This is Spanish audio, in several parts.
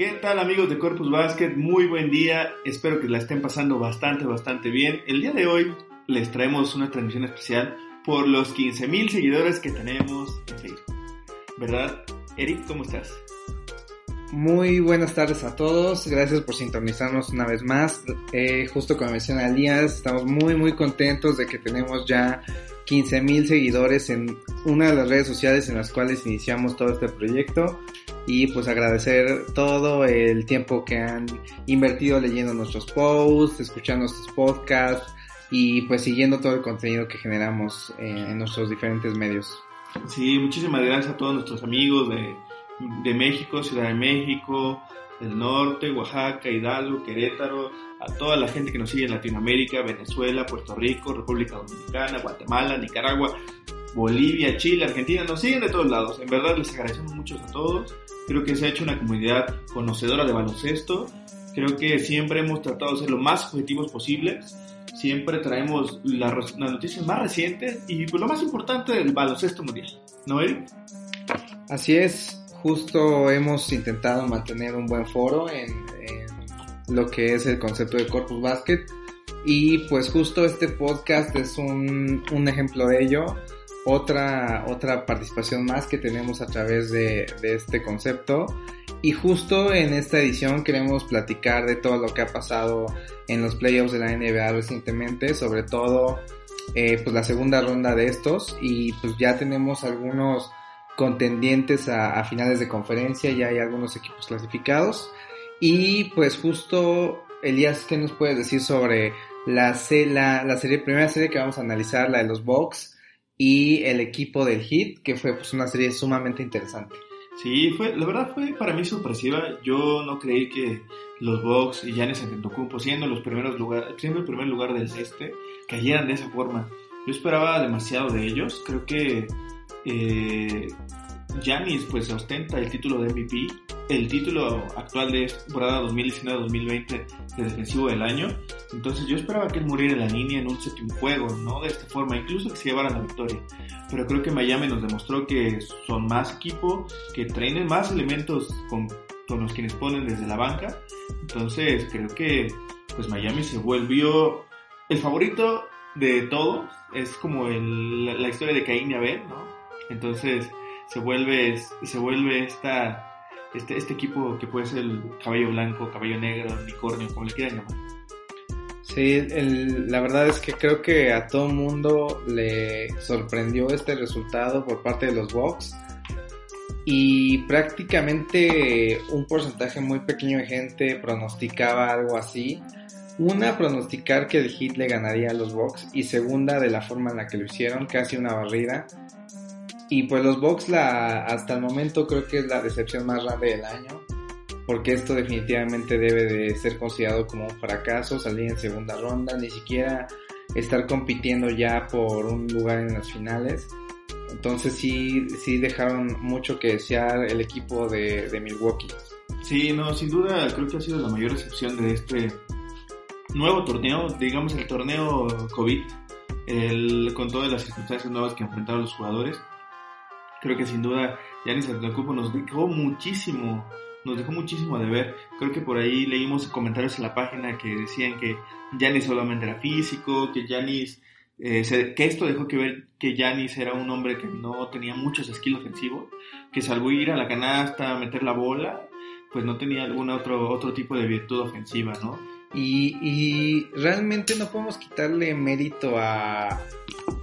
¿Qué tal amigos de Corpus Basket? Muy buen día, espero que la estén pasando bastante, bastante bien. El día de hoy les traemos una transmisión especial por los 15.000 seguidores que tenemos en Facebook. ¿Verdad? Eric, ¿cómo estás? Muy buenas tardes a todos, gracias por sintonizarnos una vez más. Eh, justo como menciona Elías, estamos muy muy contentos de que tenemos ya 15.000 seguidores en una de las redes sociales en las cuales iniciamos todo este proyecto y pues agradecer todo el tiempo que han invertido leyendo nuestros posts, escuchando nuestros podcasts y pues siguiendo todo el contenido que generamos en, nuestros diferentes medios. Sí, muchísimas gracias a todos nuestros amigos de, de México, Ciudad de México, del norte, Oaxaca, Hidalgo, Querétaro, a toda la gente que nos sigue en Latinoamérica, Venezuela, Puerto Rico, República Dominicana, Guatemala, Nicaragua, Bolivia, Chile, Argentina, nos siguen de todos lados. En verdad les agradecemos mucho a todos. Creo que se ha hecho una comunidad conocedora de baloncesto. Creo que siempre hemos tratado de ser lo más objetivos posibles. Siempre traemos las, noticias más recientes y pues, lo más importante del baloncesto mundial. ¿No, Eric? Así es. Justo hemos intentado mantener un buen foro en, lo que es el concepto de Corpus Basket. Y pues justo este podcast es un, un ejemplo de ello otra, otra participación más que tenemos a través de, este concepto. Y justo en esta edición queremos platicar de todo lo que ha pasado en los playoffs de la NBA recientemente, sobre todo eh, pues la segunda ronda de estos y pues ya tenemos algunos contendientes a, finales de conferencia, ya hay algunos equipos clasificados y pues justo Elías, ¿qué nos puedes decir sobre la, la, la serie, primera serie que vamos a analizar, la de los Bucks? Y el equipo del Hit, que fue pues una serie sumamente interesante. Sí, fue, la verdad fue para mí sorpresiva. Yo no creí que los Bucks y Giannis Antetokounmpo, siendo los primeros lugar, siendo el primer lugar del este, cayeran de esa forma. Yo esperaba demasiado de ellos. Creo que eh, Giannis pues ostenta el título de MVP el título actual de temporada 2019-2020 de defensivo del año. Entonces yo esperaba que él muriera en la línea en un séptimo juego, ¿no? De esta forma, incluso que se llevara la victoria. Pero creo que Miami nos demostró que son más equipo, que traen más elementos con, con los quienes ponen desde la banca. Entonces creo que pues Miami se volvió el favorito de todos. Es como el, la historia de Caín y Abel, ¿no? Entonces se vuelve, se vuelve esta este, este equipo que puede ser el caballo blanco, caballo negro, unicornio, como le quieran llamar. Sí, la verdad es que creo que a todo mundo le sorprendió este resultado por parte de los Bucks y prácticamente un porcentaje muy pequeño de gente pronosticaba algo así. Una, pronosticar que el Heat le ganaría a los Bucks y segunda, de la forma en la que lo hicieron, casi una barrida. Y pues los Bucks la, hasta el momento creo que es la decepción más grande del año, porque esto definitivamente debe de ser considerado como un fracaso, salir en segunda ronda, ni siquiera estar compitiendo ya por un lugar en las finales. Entonces sí, sí dejaron mucho que desear el equipo de, Milwaukee. Sí, no, sin duda creo que ha sido la mayor excepción de este nuevo torneo, digamos el torneo COVID, el, con todas las circunstancias nuevas que enfrentaron los jugadores creo que sin duda Yanis Antetokounmpo nos dejó muchísimo, nos dejó muchísimo de ver. Creo que por ahí leímos comentarios en la página que decían que Yanis solamente era físico, que Yanis, eh, que esto dejó que ver que Yanis era un hombre que no tenía muchos skills ofensivos, que salvo ir a la canasta, meter la bola, pues no tenía algún otro, otro tipo de virtud ofensiva, ¿no? Y, y realmente no podemos quitarle mérito a,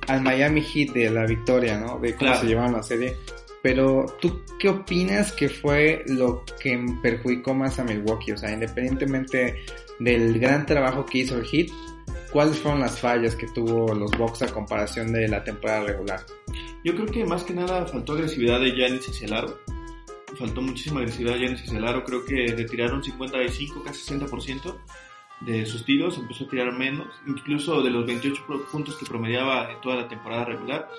al Miami Heat de la victoria, ¿no? De cómo se llevaron la serie. Pero, ¿tú qué opinas que fue lo que perjudicó más a Milwaukee? O sea, independientemente del gran trabajo que hizo el Heat, ¿cuáles fueron las fallas que tuvo los Bucks a comparación de la temporada regular? Yo creo que más que nada faltó agresividad de Giannis hacia el aro. Faltó muchísima agresividad de Giannis hacia el aro. Creo que retiraron 55, casi 60% de sus tiros. Empezó a tirar menos. Incluso de los 28 puntos que promediaba en toda la temporada regular,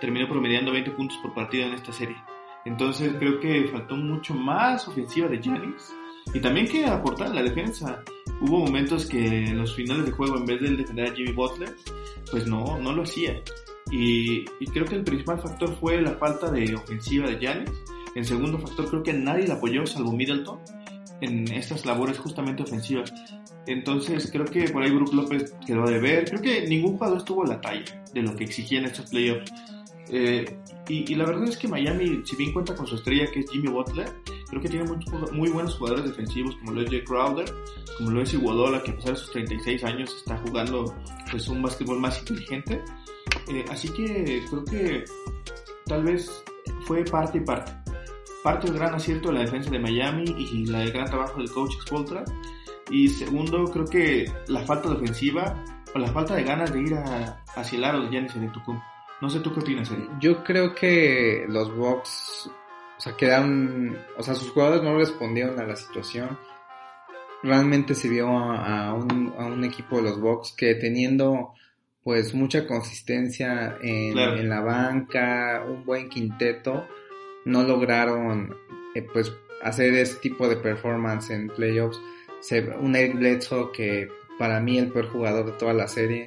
terminó promediando 20 puntos por partido en esta serie. Entonces creo que faltó mucho más ofensiva de Giannis. Y también que aportar en la defensa. Hubo momentos que en los finales de juego, en vez de defender a Jimmy Butler, pues no, no lo hacía. Y, creo que el principal factor fue la falta de ofensiva de Giannis. El segundo factor creo que nadie le apoyó, salvo Middleton, en estas labores justamente ofensivas. Entonces creo que por ahí Brook López quedó de ver. Creo que ningún jugador estuvo a la talla de lo que exigían estos playoffs. Eh, y, la verdad es que Miami, si bien cuenta con su estrella que es Jimmy Butler, creo que tiene muy, buenos jugadores defensivos como lo es Jay Crowder, como lo es Iguodola, que a pesar de sus 36 años está jugando pues un básquetbol más inteligente. Eh, así que creo que tal vez fue parte y parte. Parte del gran acierto de la defensa de Miami y la del gran trabajo del coach Expoltra. Y segundo, creo que la falta de ofensiva o la falta de ganas de ir a, hacia el aro de Giannis Antetokounmpo. No sé tú qué opinas, Eddie? Yo creo que los Bucks, o sea, quedaron, o sea, sus jugadores no respondieron a la situación. Realmente se vio a, un, a un, equipo de los Bucks que teniendo pues mucha consistencia en, la banca, un buen quinteto, no lograron eh, pues hacer ese tipo de performance en playoffs. Un Eric Bledsoe que para mí el peor jugador de toda la serie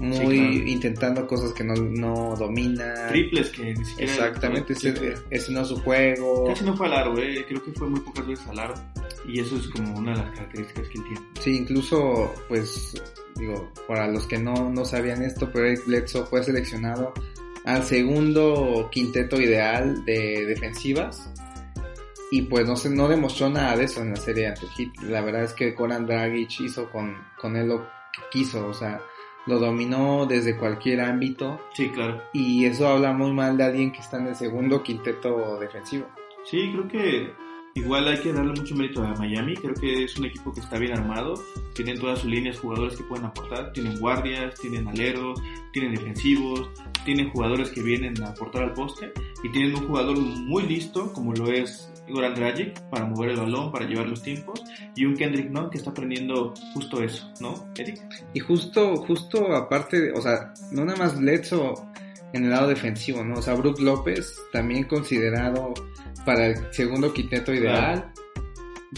muy intentando cosas que no, no domina. Triples que ni siquiera. Exactamente, ese, ese, no es su juego. Casi no fue al aro, eh. creo que fue muy pocas veces al aro. Y eso es como una de las características que él tiene. Sí, incluso, pues, digo, para los que no, no sabían esto, pero Eric Bledsoe fue seleccionado al segundo quinteto ideal de defensivas. Y pues no se, no demostró nada de eso en la serie ante Hit. La verdad es que Goran Dragic hizo con, con él lo que quiso. O sea, lo dominó desde cualquier ámbito. Sí, claro. Y eso habla muy mal de alguien que está en el segundo quinteto defensivo. Sí, creo que igual hay que darle mucho mérito a Miami. Creo que es un equipo que está bien armado. Tienen todas sus líneas jugadores que pueden aportar. Tienen guardias, tienen aleros, tienen defensivos, tienen jugadores que vienen a aportar al poste. Y tienen un jugador muy listo, como lo es Goran Dragic para mover el balón, para llevar los tiempos, y un Kendrick Nunn que está aprendiendo justo eso, ¿no, Eric? Y justo, justo aparte, o sea, no nada más Bledsoe en el lado defensivo, ¿no? O sea, Brook López también considerado para el segundo quinteto ideal.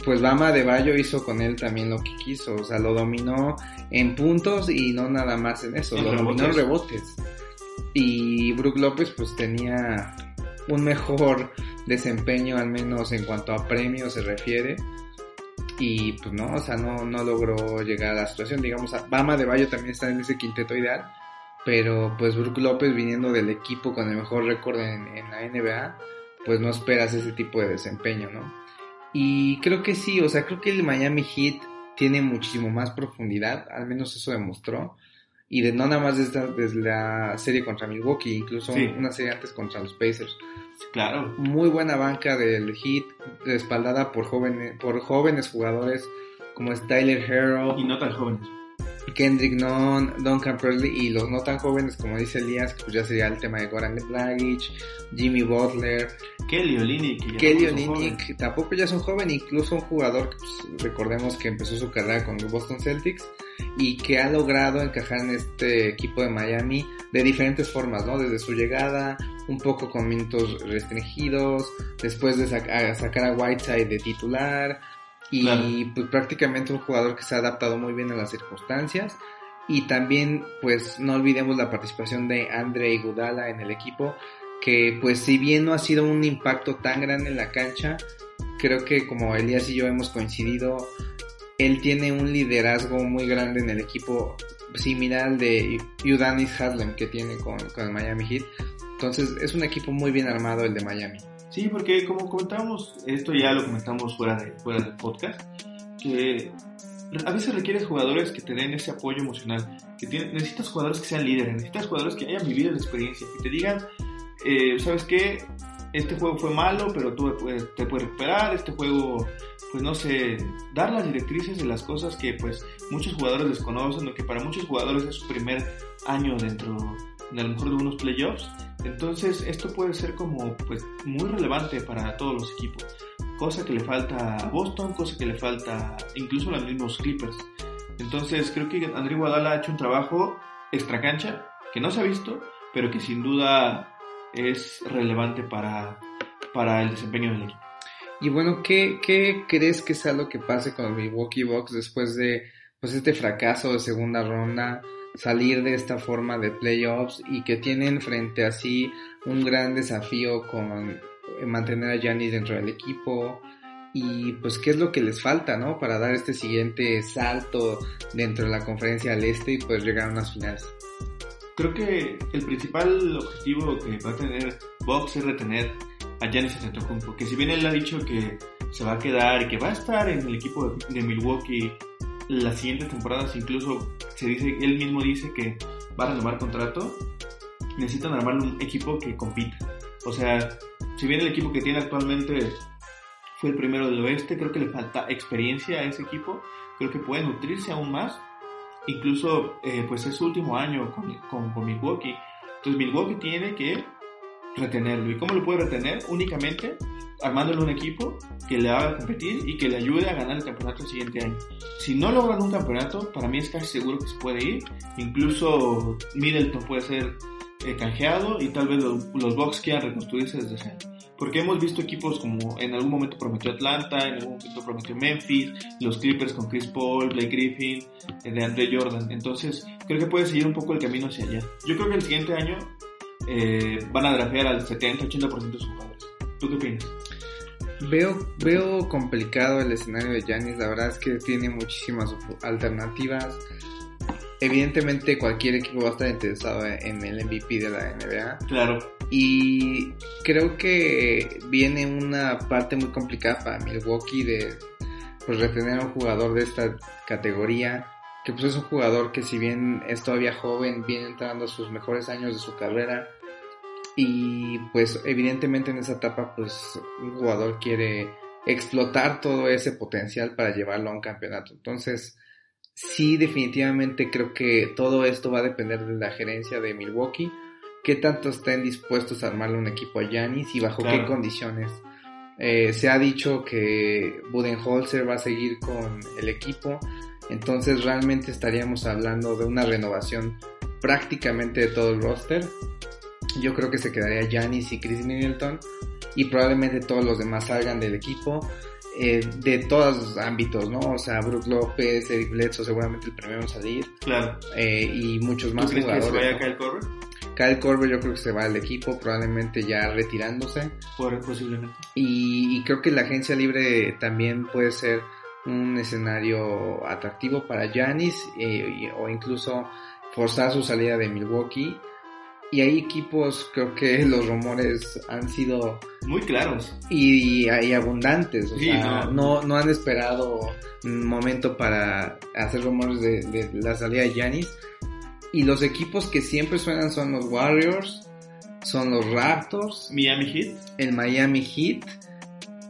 Pues Bama de Bayo hizo con él también lo que quiso, o sea, lo dominó en puntos y no nada más en eso, lo dominó en rebotes. Y Brook López pues tenía un mejor desempeño, al menos en cuanto a premios se refiere. Y pues no, o sea, no, no logró llegar a la situación. Digamos, Bama de Bayo también está en ese quinteto ideal. Pero pues Brook López viniendo del equipo con el mejor récord en, en la NBA, pues no esperas ese tipo de desempeño, ¿no? Y creo que sí, o sea, creo que el Miami Heat tiene muchísimo más profundidad, al menos eso demostró y de no nada más desde, desde la serie contra Milwaukee, incluso una serie antes contra los Pacers. Claro. Muy buena banca del Heat, respaldada por jóvenes, por jóvenes jugadores como es Tyler Harrow. Y no tan jóvenes. Kendrick Nunn, Duncan Perley y los no tan jóvenes como dice Elías, que pues ya sería el tema de Goran Dragic, Jimmy Butler, Kelly Olynyk. Kelly Olynyk tampoco ya es un joven, incluso un jugador que pues, recordemos que empezó su carrera con los Boston Celtics y que ha logrado encajar en este equipo de Miami de diferentes formas, ¿no? Desde su llegada, un poco con minutos restringidos, después de sacar a Whiteside de titular, y pues prácticamente un jugador que se ha adaptado muy bien a las circunstancias. Y también pues no olvidemos la participación de Andre Iguodala en el equipo que pues si bien no ha sido un impacto tan grande en la cancha creo que como Elías y yo hemos coincidido él tiene un liderazgo muy grande en el equipo similar al de Udanis Haslem que tiene con, con el Miami Heat. Entonces es un equipo muy bien armado el de Miami Sí, porque como comentábamos, esto ya lo comentamos fuera, de, fuera del podcast, que a veces requieres jugadores que te den ese apoyo emocional, que necesitas jugadores que sean líderes, necesitas jugadores que hayan vivido la experiencia, que te digan, eh, ¿sabes qué? Este juego fue malo, pero tú te puedes recuperar, este juego, pues no sé, dar las directrices de las cosas que pues muchos jugadores desconocen, o que para muchos jugadores es su primer año dentro a lo mejor de unos playoffs. Entonces esto puede ser como pues muy relevante para todos los equipos. Cosa que le falta a Boston, cosa que le falta incluso a los mismos Clippers. Entonces creo que André Guadala ha hecho un trabajo extra cancha que no se ha visto, pero que sin duda es relevante para, para el desempeño del equipo. Y bueno, ¿qué, ¿qué crees que sea lo que pase con el Milwaukee Bucks después de pues este fracaso de segunda ronda, salir de esta forma de playoffs y que tienen frente a sí un gran desafío con mantener a Giannis dentro del equipo y pues qué es lo que les falta, ¿no? Para dar este siguiente salto dentro de la conferencia del este y pues llegar a unas finales. Creo que el principal objetivo que va a tener Bucks es retener a Giannis Antetokounmpo, que si bien él ha dicho que se va a quedar y que va a estar en el equipo de, Milwaukee las siguientes temporadas, incluso se dice, él mismo dice que va a renovar contrato, necesitan armar un equipo que compita. O sea, si bien el equipo que tiene actualmente fue el primero del oeste, creo que le falta experiencia a ese equipo, creo que puede nutrirse aún más. Incluso, eh, pues es su último año con, con, con Milwaukee. Entonces Milwaukee tiene que retenerlo. ¿Y cómo lo puede retener? Únicamente armándole un equipo que le haga competir y que le ayude a ganar el campeonato el siguiente año. Si no logran un campeonato, para mí es casi seguro que se puede ir. Incluso Middleton puede ser eh, canjeado y tal vez los, los Bucks quieran reconstruirse desde cero. Porque hemos visto equipos como en algún momento prometió Atlanta, en algún momento prometió Memphis, los Clippers con Chris Paul, Blake Griffin, eh, de Andre Jordan. Entonces, creo que puede seguir un poco el camino hacia allá. Yo creo que el siguiente año eh, van a drafear al 70-80% de sus jugadores. ¿Tú qué opinas? Veo, veo complicado el escenario de Giannis, la verdad es que tiene muchísimas alternativas. Evidentemente cualquier equipo va a estar interesado en el MVP de la NBA. Claro. Y creo que viene una parte muy complicada para Milwaukee de pues retener a un jugador de esta categoría que pues es un jugador que si bien es todavía joven, viene entrando a sus mejores años de su carrera y pues evidentemente en esa etapa pues un jugador quiere explotar todo ese potencial para llevarlo a un campeonato. Entonces, sí definitivamente creo que todo esto va a depender de la gerencia de Milwaukee, qué tanto estén dispuestos a armarle un equipo a Giannis y bajo qué condiciones. Eh, se ha dicho que Budenholzer va a seguir con el equipo, entonces realmente estaríamos hablando de una renovación prácticamente de todo el roster. Yo creo que se quedaría Janis y Chris Middleton y probablemente todos los demás salgan del equipo. Eh, de todos los ámbitos, ¿no? O sea, Brook López, Eric Bledsoe, seguramente el primero en salir. Claro. Eh, y muchos más ¿Tú crees jugadores. que se vaya ¿no? Kyle Korver? Kyle Korver yo creo que se va al equipo, probablemente ya retirándose. Por, posiblemente. Y, y creo que la agencia libre también puede ser un escenario atractivo para Giannis eh, o incluso forzar su salida de Milwaukee. Y hay equipos, creo que los rumores han sido Muy claros. y, y abundantes. O Sí, sea, no. no. No, han esperado un momento para hacer rumores de, de la salida de Giannis. Y los equipos que siempre suenan son los Warriors, son los Raptors, Miami Heat. el Miami Heat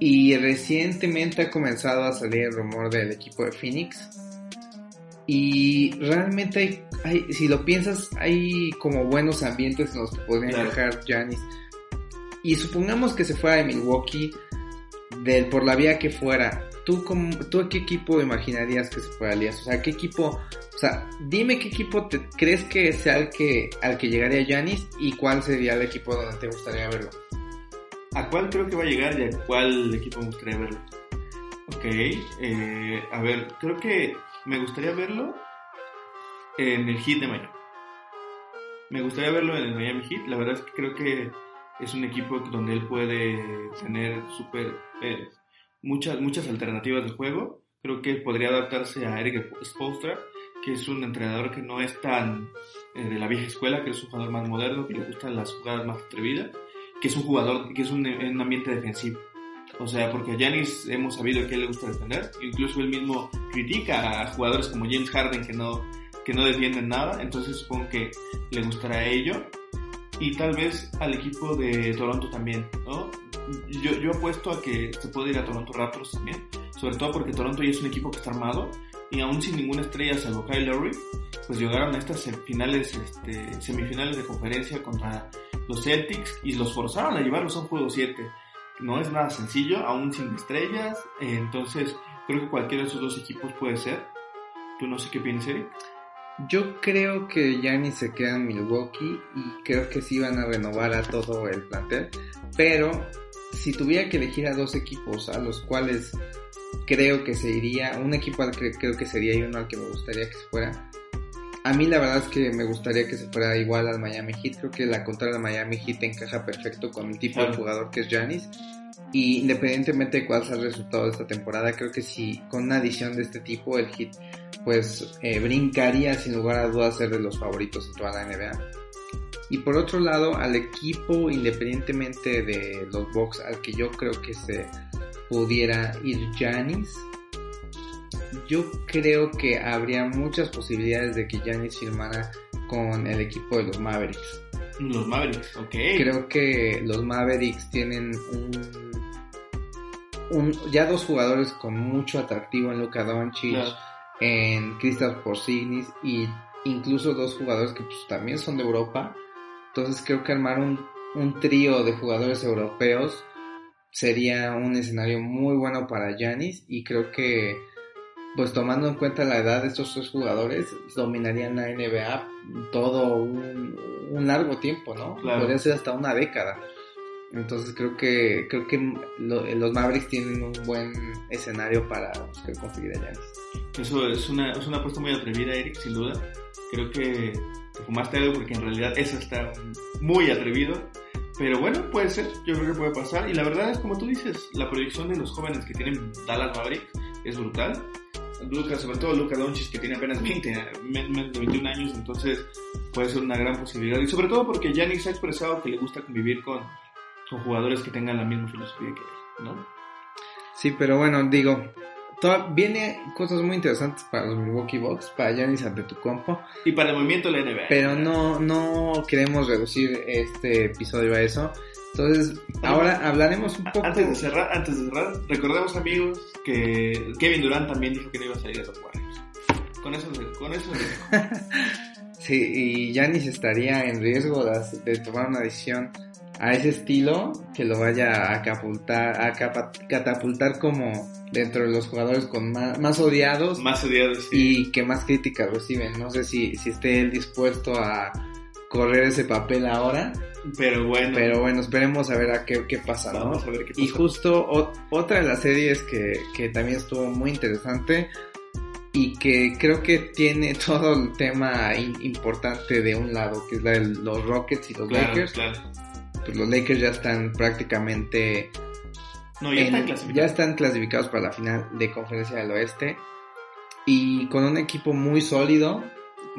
y recientemente ha comenzado a salir el rumor del equipo de Phoenix. Y realmente hay, hay- si lo piensas, hay como buenos ambientes en los que podría Claro. encajar Giannis. Y supongamos que se fuera de Milwaukee, del, por la vía que fuera, ¿tú, como, ¿tú a qué equipo imaginarías que se fuera Elías? O sea, ¿qué equipo, o sea, dime qué equipo te, crees que sea el que, al que llegaría Giannis y cuál sería el equipo donde te gustaría verlo? ¿A cuál creo que va a llegar y a cuál equipo me gustaría verlo? Ok, eh, a ver, creo que me gustaría verlo en el Heat de Miami. Me gustaría verlo en el Miami Heat. La verdad es que creo que es un equipo donde él puede tener super, eh, muchas, muchas alternativas de juego. Creo que podría adaptarse a Eric Spoelstra, que es un entrenador que no es tan eh, de la vieja escuela, que es un jugador más moderno, que le gustan las jugadas más atrevidas que es un jugador, que es un, un ambiente defensivo. O sea, porque a Giannis hemos sabido que él le gusta defender. Incluso él mismo critica a jugadores como James Harden que no, que no defienden nada. Entonces supongo que le gustará ello. Y tal vez al equipo de Toronto también, ¿no? Yo, yo apuesto a que se puede ir a Toronto Raptors también. Sobre todo porque Toronto ya es un equipo que está armado. Y aún sin ninguna estrella salvo Kyle Lowry, pues llegaron a estas finales, este, semifinales de conferencia contra los Celtics y los forzaron a llevarlos a un juego 7. No es nada sencillo, aún sin estrellas, entonces creo que cualquiera de esos dos equipos puede ser. Tú no sé qué piensas, Eric. Yo creo que Giannis se queda en Milwaukee y creo que sí van a renovar a todo el plantel, pero si tuviera que elegir a dos equipos a los cuales creo que se iría, un equipo al que creo que sería y uno al que me gustaría que se fuera. A mí la verdad es que me gustaría que se fuera igual al Miami Heat, creo que la contra de Miami Heat encaja perfecto con el tipo de jugador que es Giannis. Y independientemente de cuál sea el resultado de esta temporada, creo que si con una adición de este tipo el Heat pues eh, brincaría sin lugar a dudas ser de los favoritos en toda la NBA. Y por otro lado, al equipo, independientemente de los Bucks, al que yo creo que se pudiera ir Janis, yo creo que habría muchas posibilidades de que Janis firmara con el equipo de los Mavericks. Los Mavericks, ok. Creo que los Mavericks tienen un, un ya dos jugadores con mucho atractivo en Luka Doncic, en Kristaps Porzingis y incluso dos jugadores que pues, también son de Europa. Entonces creo que armar un, un trío de jugadores europeos sería un escenario muy bueno para Yanis y creo que pues tomando en cuenta la edad de estos tres jugadores dominarían la NBA todo un, largo tiempo, ¿no? Podría ser hasta una década. Entonces creo que creo que los Mavericks tienen un buen escenario para conseguir a Giannis. Eso es una, es una apuesta muy atrevida, Eric, sin duda. Creo que te fumaste algo porque en realidad eso está muy atrevido. Pero bueno, puede ser, yo creo que puede pasar. Y la verdad es como tú dices, la proyección de los jóvenes que tienen Dallas Mavericks es brutal. Lucas, sobre todo Luca Doncic, que tiene apenas 20, menos de 21 años, entonces puede ser una gran posibilidad. Y sobre todo porque Giannis ha expresado que le gusta convivir con, con jugadores que tengan la misma filosofía que él, ¿no? Sí, pero bueno, digo, viene cosas muy interesantes para los Milwaukee Bucks, para Giannis Antetokounmpo. Y para el movimiento de la NBA. Pero no, no queremos reducir este episodio a eso. Entonces, ahora hablaremos un poco... Antes de cerrar, antes de cerrar, recordemos amigos que Kevin Durant también dijo que no iba a salir de los Warriors. Con eso, con eso. sí, y Giannis estaría en riesgo de, de tomar una decisión a ese estilo que lo vaya a catapultar, a catapultar como dentro de los jugadores con más, odiados. Más odiados, Y que más críticas reciben. No sé si, si esté él dispuesto a correr ese papel ahora. Pero bueno. Pero bueno, esperemos a ver a qué, qué pasa, ¿no? Y justo otra de las series que, que también estuvo muy interesante y que creo que tiene todo el tema importante de un lado, que es la de los Rockets y los Lakers. Pues los Lakers ya están prácticamente no, ya, están ya, están clasificados para la final de conferencia del oeste. Y con un equipo muy sólido.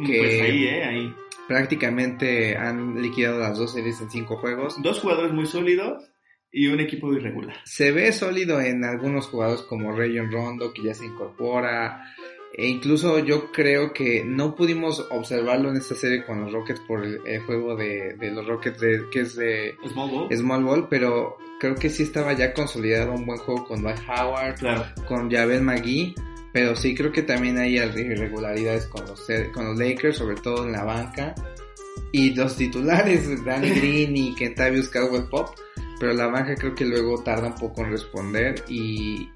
Que pues ahí, eh, ahí. Prácticamente han liquidado las dos series en cinco juegos. Dos jugadores muy sólidos y un equipo irregular. Se ve sólido en algunos jugadores como Rayon Rondo, que ya se incorpora. E incluso yo creo que no pudimos observarlo en esta serie con los Rockets por el, juego de, los Rockets de, que es de Small Ball. Small Ball, pero creo que sí estaba ya consolidado un buen juego con Dwight Howard, con Javel McGee, pero sí creo que también hay irregularidades con los, con los Lakers, sobre todo en la banca. Y los titulares, Danny Green y Kentavious Caldwell Pop, pero la banca creo que luego tarda un poco en responder y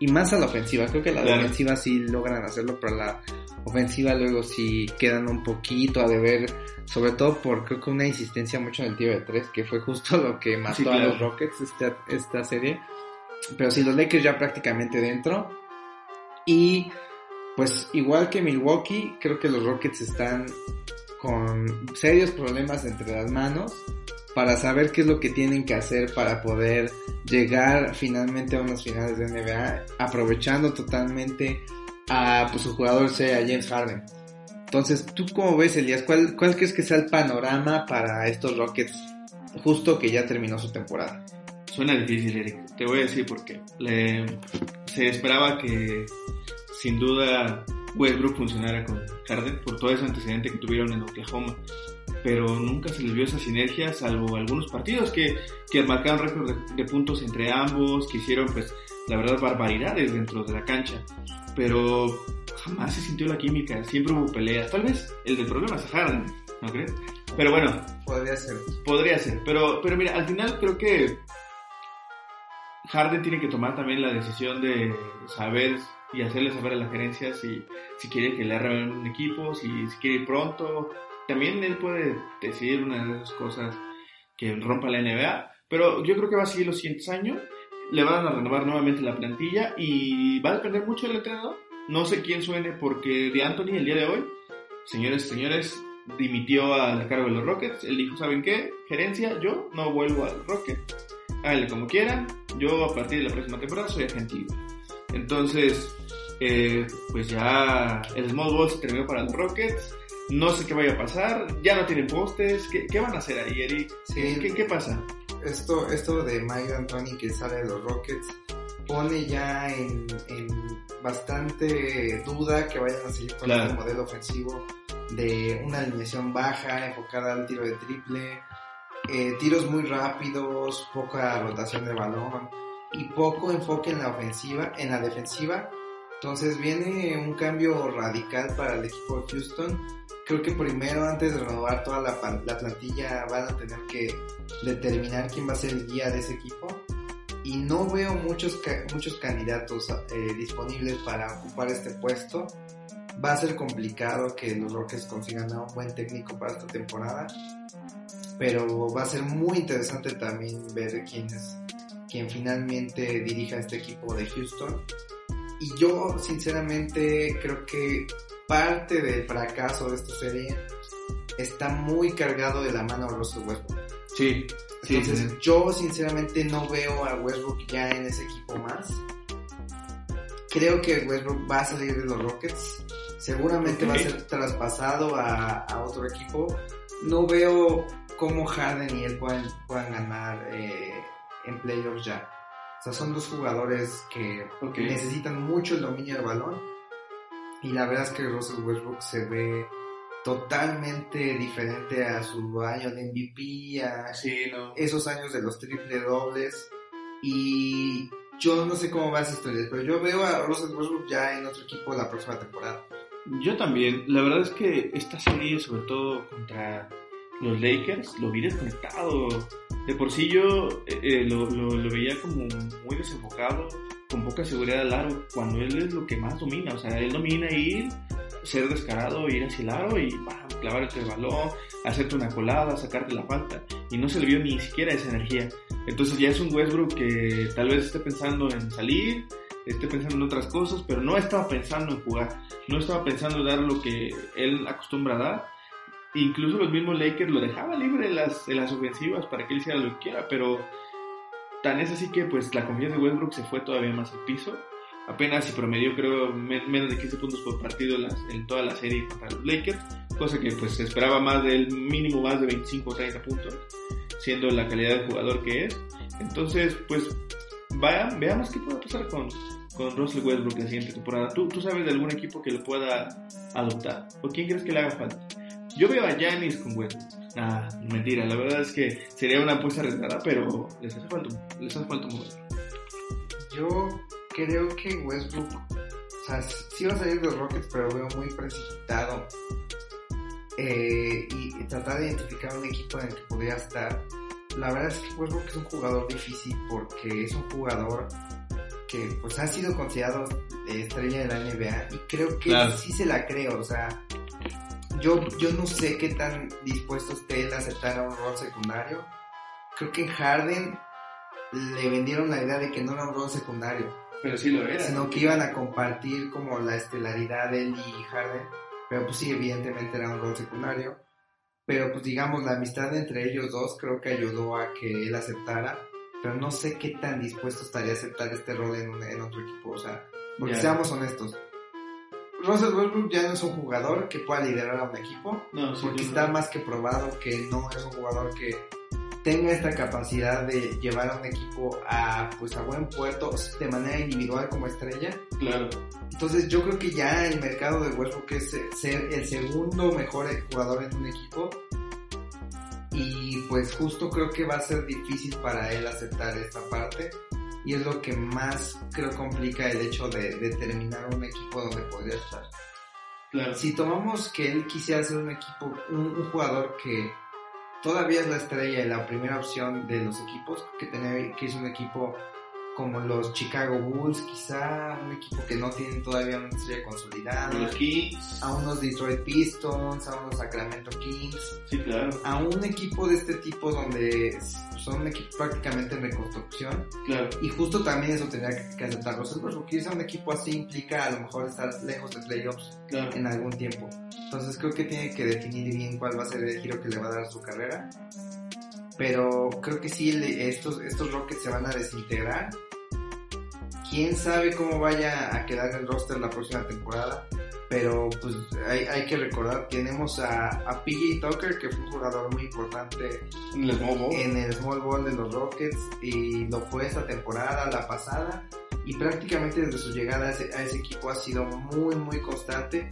y más a la ofensiva. Creo que la defensiva sí logran hacerlo, pero la ofensiva luego sí quedan un poquito a deber, sobre todo por creo que una insistencia mucho en el tiro de tres, que fue justo lo que mató a los Rockets esta, esta serie. Pero sí, los Lakers ya prácticamente dentro. Y pues igual que Milwaukee, creo que los Rockets están con serios problemas entre las manos para saber qué es lo que tienen que hacer para poder llegar finalmente a unas finales de NBA, aprovechando totalmente a pues, su jugador sea James Harden. Entonces, ¿tú cómo ves, Elías? ¿Cuál, ¿Cuál crees que sea el panorama para estos Rockets justo que ya terminó su temporada? Suena difícil, Eric. Te voy a decir por qué. se esperaba que, sin duda, Westbrook funcionara con Harden por todo ese antecedente que tuvieron en Oklahoma pero nunca se les vio esa sinergia, salvo algunos partidos que, que marcaron récord de, puntos entre ambos, que hicieron, pues, la verdad, barbaridades dentro de la cancha. Pero jamás se sintió la química, siempre hubo peleas. Tal vez el del problema es Harden, ¿no crees? Pero bueno. Podría ser. Podría ser, pero, pero mira, al final creo que Harden tiene que tomar también la decisión de saber y hacerle saber a la gerencia si, si quiere que le arreglen un equipo, si, si, quiere ir pronto. También él puede decidir una de esas cosas que rompa la NBA, pero yo creo que va a seguir los siguientes años. Le van a renovar nuevamente la plantilla y va a depender mucho del entrenador. No sé quién suene porque de Anthony el día de hoy, señores, señores, dimitió al cargo de los Rockets. Él dijo, ¿saben qué? Gerencia, yo no vuelvo al Rocket. Háganle como quieran. Yo a partir de la próxima temporada soy agente Entonces, eh, pues ya el Small Ball se terminó para los Rockets. No sé qué vaya a pasar. Ya no tienen postes. ¿Qué, van a hacer ahí, Eric? ¿Qué, ¿Qué, pasa? Esto, esto de Mike Anthony que sale de los Rockets pone ya en, bastante duda que vayan a seguir con el este modelo ofensivo de una alineación baja, enfocada al tiro de triple, eh, tiros muy rápidos, poca rotación de balón y poco enfoque en la ofensiva, en la defensiva. Entonces viene un cambio radical para el equipo de Houston. Creo que primero, antes de renovar toda la, la plantilla, van a tener que determinar quién va a ser el guía de ese equipo. Y no veo muchos, muchos candidatos eh, disponibles para ocupar este puesto Va a ser complicado que los Rockets consigan a un buen técnico para esta temporada, pero va a ser muy interesante también ver quién es quien finalmente dirija este equipo de Houston. Y yo sinceramente creo que parte del fracaso de esta serie está muy cargado de la mano de Russell Westbrook. Sí, Entonces, yo sinceramente no veo a Westbrook ya en ese equipo más. Creo que Westbrook va a salir de los Rockets seguramente va a ser traspasado a, otro equipo. No veo cómo Harden y él puedan, ganar eh, en playoffs ya. O sea, son dos jugadores que necesitan mucho el dominio del balón. Y la verdad es que Russell Westbrook se ve totalmente diferente a su año de MVP, a esos años de los triple dobles. Y yo no sé cómo va esa historia, pero yo veo a Russell Westbrook ya en otro equipo la próxima temporada. Yo también. La verdad es que esta serie, sobre todo contra los Lakers, lo vi desconectado. De por sí yo eh, eh, lo, lo, veía como muy desenfocado, con poca seguridad al aro, cuando él es lo que más domina. O sea, él domina ir, ser descarado, ir hacia el aro y clavar clavarte el balón, hacerte una colada, sacarte la falta. Y no se le vio ni siquiera esa energía. Entonces ya es un Westbrook que tal vez esté pensando en salir, esté pensando en otras cosas, pero no estaba pensando en jugar, no estaba pensando en dar lo que él acostumbra a dar. Incluso los mismos Lakers lo dejaban libre en las, las ofensivas para que él hiciera lo que quiera, pero tan es así que pues la confianza de Westbrook se fue todavía más al piso. Apenas si promedió creo menos de 15 puntos por partido en, en toda la serie contra los Lakers, cosa que pues se esperaba más del mínimo más de 25 o 30 puntos, siendo la calidad de jugador que es. Entonces pues vayan, veamos qué puede pasar con, con Russell Westbrook la siguiente temporada. ¿Tú, ¿Tú sabes de algún equipo que lo pueda adoptar? ¿O quién crees que le haga falta? Yo veo a Giannis con Westbrook. Ah, mentira, la verdad es que sería una apuesta arriesgada, pero les hace falta, les hace falta un Yo creo que Westbrook, o sea, sí va a salir de los Rockets, pero veo muy precipitado. Eh, y tratar de identificar un equipo en el que podría estar. La verdad es que Westbrook es un jugador difícil porque es un jugador que pues ha sido considerado estrella de la NBA y creo que sí se la creo, o sea, yo, yo no sé qué tan dispuesto esté él a aceptar a un rol secundario. Creo que Harden le vendieron la idea de que no era un rol secundario. Pero sí lo era. Sino que iban a compartir como la estelaridad de él y Harden. Pero pues sí, evidentemente era un rol secundario. Pero pues digamos, la amistad entre ellos dos creo que ayudó a que él aceptara pero no sé qué tan dispuesto estaría a aceptar este rol en, otro equipo. O sea, porque seamos honestos. Russell Westbrook ya no es un jugador que pueda liderar a un equipo, no, porque está más que probado que no es un jugador que tenga esta capacidad de llevar a un equipo a pues a buen puerto de manera individual como estrella. Claro. Entonces yo creo que ya el mercado de Westbrook es ser el segundo mejor jugador en un equipo Y pues justo creo que va a ser difícil para él aceptar esta parte. Y es lo que más creo complica el hecho de determinar un equipo donde podría estar. Claro. Si tomamos que él quisiera ser un equipo, un, un jugador que todavía es la estrella y la primera opción de los equipos, que tener que es un equipo como los Chicago Bulls, quizá un equipo que no tiene todavía una estrella consolidada, Los Kings. a unos Detroit Pistons, a unos Sacramento Kings, Sí, claro. a un equipo de este tipo donde son un equipo prácticamente en reconstrucción Claro. y justo también eso tendría que, aceptar los porque irse a un equipo así implica a lo mejor estar lejos de playoffs Claro. en algún tiempo. Entonces creo que tiene que definir bien cuál va a ser el giro que le va a dar a su carrera. Pero creo que sí, estos, estos Rockets se van a desintegrar. Quién sabe cómo vaya a quedar el roster la próxima temporada. Pero pues hay, hay que recordar, tenemos a, a PJ Tucker, que fue un jugador muy importante En el small ball. en el small ball de los Rockets y lo fue esta temporada, la pasada. Y prácticamente desde su llegada a ese, a ese equipo ha sido muy, muy constante.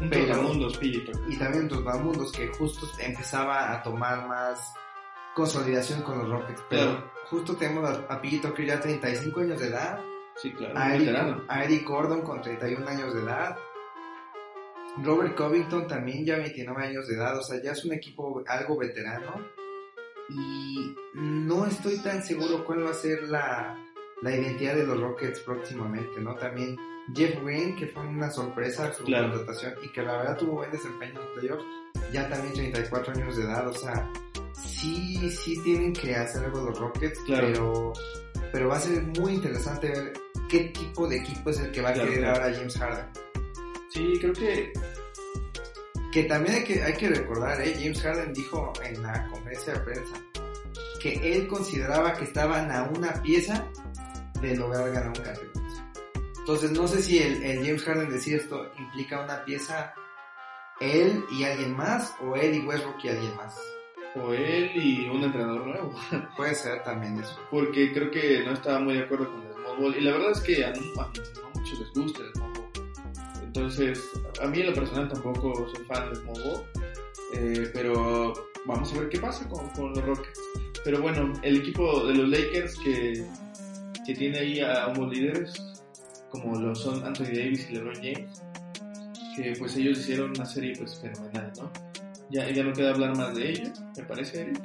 Un trotamundos, PJ Tucker. Y también los mundos que justo empezaba a tomar más consolidación con los Rockets. Pero Claro. justo tenemos a, a PJ Tucker ya 35 años de edad, Sí, claro. a Eric, a Eric Gordon con 31 años de edad. Robert Covington también ya 29 años de edad, o sea, ya es un equipo algo veterano. Y no estoy tan seguro cuál va a ser la, la identidad de los Rockets próximamente, ¿no? También Jeff Green, que fue una sorpresa su Claro. contratación y que la verdad tuvo buen desempeño en playoffs, ya también 34 años de edad, o sea, sí, sí tienen que hacer algo los Rockets, Claro. pero, pero va a ser muy interesante ver qué tipo de equipo es el que va a Claro, querer claro. ahora James Harden. Sí, creo que Que también hay que, hay que recordar, ¿eh? James Harden dijo en la conferencia de prensa que él consideraba que estaban a una pieza de lograr ganar un campeonato. Entonces no sé si el, el James Harden decir esto implica una pieza él y alguien más o él y Westbrook y alguien más. o él y un entrenador nuevo. Puede ser también eso. Porque creo que no estaba muy de acuerdo con ball. Y la verdad es que a a muchos les gusta el ball. Entonces, a mí en lo personal tampoco soy fan del ball. Eh, pero vamos a ver qué pasa con, con los Rockets. Pero bueno, el equipo de los Lakers que, que tiene ahí a unos líderes, como lo son Anthony Davis y LeBron James, que pues ellos hicieron una serie pues fenomenal, ¿no? Ya, ya no queda hablar más de ello, me parece, Eric.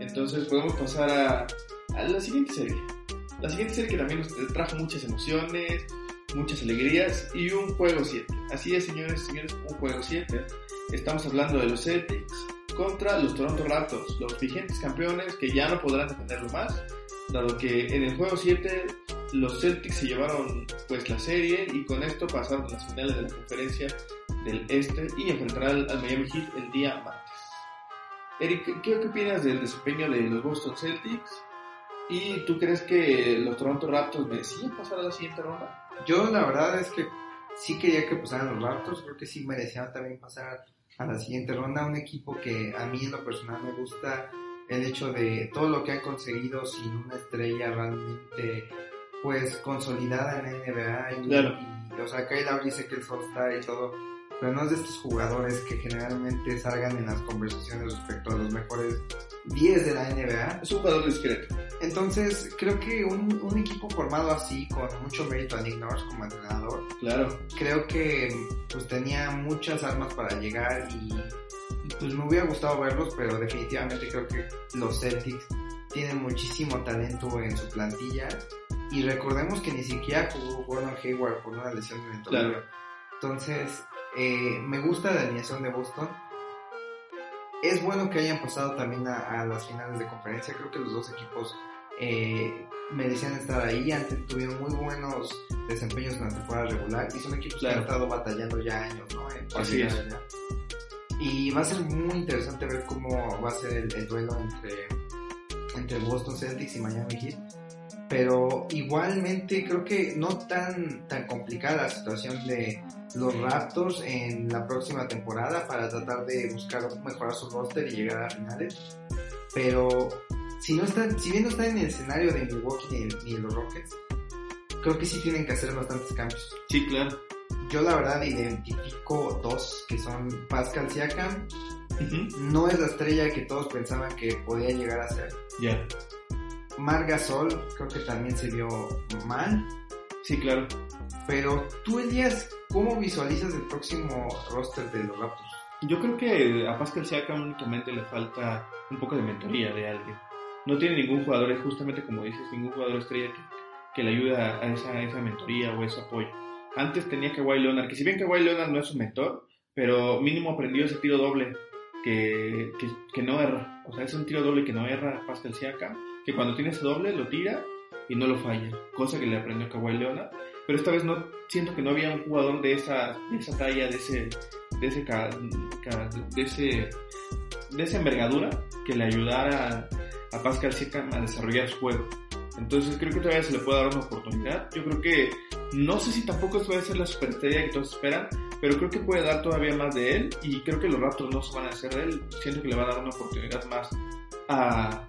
Entonces podemos pasar a, a la siguiente serie. La siguiente serie que también nos trajo muchas emociones, muchas alegrías y un juego 7. Así es, señores y señores, un juego 7. Estamos hablando de los Celtics contra los Toronto Raptors, los vigentes campeones que ya no podrán defenderlo más, dado que en el juego 7 los Celtics se llevaron pues la serie y con esto pasaron las finales de la conferencia del Este y enfrentarán al Miami Heat el día martes. Eric, ¿qué, qué opinas del desempeño de los Boston Celtics? ¿Y tú crees que los Toronto Raptors merecían pasar a la siguiente ronda? Yo la verdad es que sí quería que pasaran los Raptors, creo que sí merecían también pasar a la siguiente ronda, un equipo que a mí en lo personal me gusta el hecho de todo lo que han conseguido sin una estrella realmente pues consolidada en la NBA y, Claro. y, o sea Kyle Lowry dice que el All-Star y todo pero no es de estos jugadores que generalmente salgan en las conversaciones respecto a los mejores 10 de la NBA Es un jugador discreto. entonces creo que un, un equipo formado así con mucho mérito a Nick Nurse como entrenador Claro. creo que pues tenía muchas armas para llegar y, pues me hubiera gustado verlos, pero definitivamente creo que los Celtics tienen muchísimo talento en su plantilla y recordemos que ni siquiera jugó Gordon Hayward por una lesión en el tobillo. Claro. Entonces, eh, me gusta la alineación de Boston. Es bueno que hayan pasado también a, a las finales de conferencia. Creo que los dos equipos eh, merecían estar ahí. Antes tuvieron muy buenos desempeños en la temporada regular y son equipos que han estado batallando ya años, ¿no? En- para Así llegar es. allá. Y va a ser muy interesante ver cómo va a ser el, el duelo entre, entre Boston Celtics y Miami Heat. Pero igualmente creo que no tan, tan complicada la situación de los Raptors en la próxima temporada para tratar de buscar mejorar su roster y llegar a finales. Pero si no están, si bien no están en el escenario de Milwaukee ni, los Rockets, creo que sí tienen que hacer bastantes cambios. Sí, claro. Yo la verdad identifico dos que son Pascal Siakam No es la estrella que todos pensaban que podía llegar a ser. Ya. Mar Gasol creo que también se vio mal. Sí, claro. Pero tú, Elías, ¿cómo visualizas el próximo roster de los Raptors? Yo creo que a Pascal Siakam únicamente le falta un poco de mentoría de alguien. No tiene ningún jugador, justamente como dices, ningún jugador estrella que, que le ayude a esa, esa mentoría o ese apoyo. Antes tenía Kawhi Leonard, que si bien Kawhi Leonard no es su mentor, pero mínimo aprendió ese tiro doble que, que, que, no erra. O sea, es un tiro doble que no erra Pascal Siakam, que cuando tiene ese doble lo tira y no lo falla, cosa que le aprendió Kawhi Leonard. Pero esta vez no siento que no había un jugador de esa, de esa talla, de ese, de ese, de ese, de esa envergadura que le ayudara a, Pascal Siakam a desarrollar su juego. Entonces creo que todavía se le puede dar una oportunidad. Yo creo que no sé si tampoco puede ser la superestrella que todos esperan, pero creo que puede dar todavía más de él y creo que los Raptors no se van a hacer de él. Siento que le va a dar una oportunidad más a,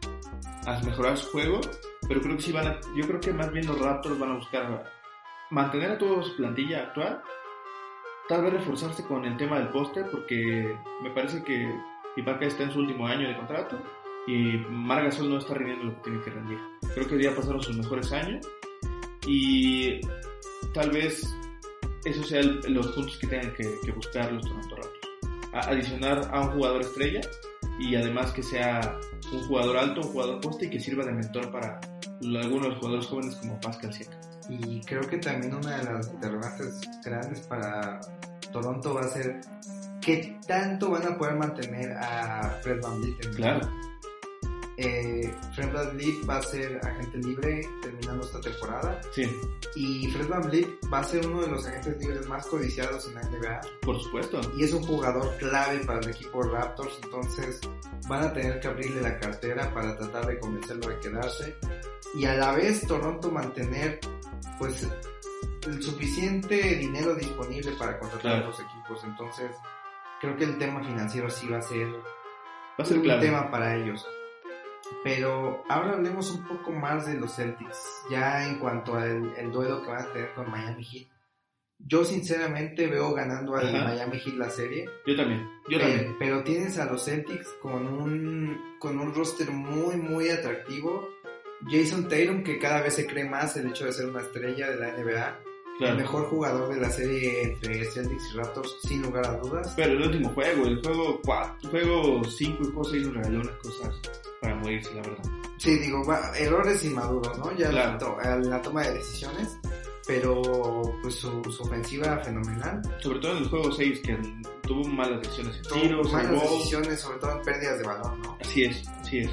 a mejorar su juego, pero creo que sí van a, yo creo que más bien los Raptors van a buscar mantener a toda su plantilla actual, tal vez reforzarse con el tema del póster porque me parece que Ibaka está en su último año de contrato y Margasol no está rindiendo lo que tiene que rendir. Creo que ya pasaron sus mejores años y tal vez esos sean los puntos que tengan que, que buscar los Toronto Raptors. adicionar a un jugador estrella y además que sea un jugador alto, un jugador poste y que sirva de mentor para algunos jugadores jóvenes como Pascal Siakam. Y creo que también una de las interrogantes grandes para Toronto va a ser qué tanto van a poder mantener a Fred Van Vliet. Claro eh, Fred Van va a ser agente libre terminando esta temporada. Sí. Y Fred Van va a ser uno de los agentes libres más codiciados en la NBA. Por supuesto. Y es un jugador clave para el equipo Raptors, entonces van a tener que abrirle la cartera para tratar de convencerlo de quedarse. Y a la vez Toronto mantener pues el suficiente dinero disponible para contratar a los equipos. Entonces creo que el tema financiero sí va a ser, va a ser un tema para ellos. Pero ahora hablemos un poco más de los Celtics, ya en cuanto al el duelo que van a tener con Miami Heat. Yo sinceramente veo ganando al Miami Heat la serie. Yo también, yo pero, también. Pero tienes a los Celtics con un, con un roster muy, muy atractivo. Jason Tatum, que cada vez se cree más el hecho de ser una estrella de la NBA. Claro. El mejor jugador de la serie entre Celtics y Raptors, sin lugar a dudas. Pero el último juego, el juego 4, juego 5 y juego 6 nos regaló unas cosas para morirse, la verdad. Sí, digo, errores inmaduros, ¿no? Ya claro. la, la, toma de decisiones, pero pues su, su, ofensiva fenomenal. Sobre todo en el juego 6, que tuvo malas decisiones en tiros, malas decisiones, sobre todo en pérdidas de balón, ¿no? Así es, así es.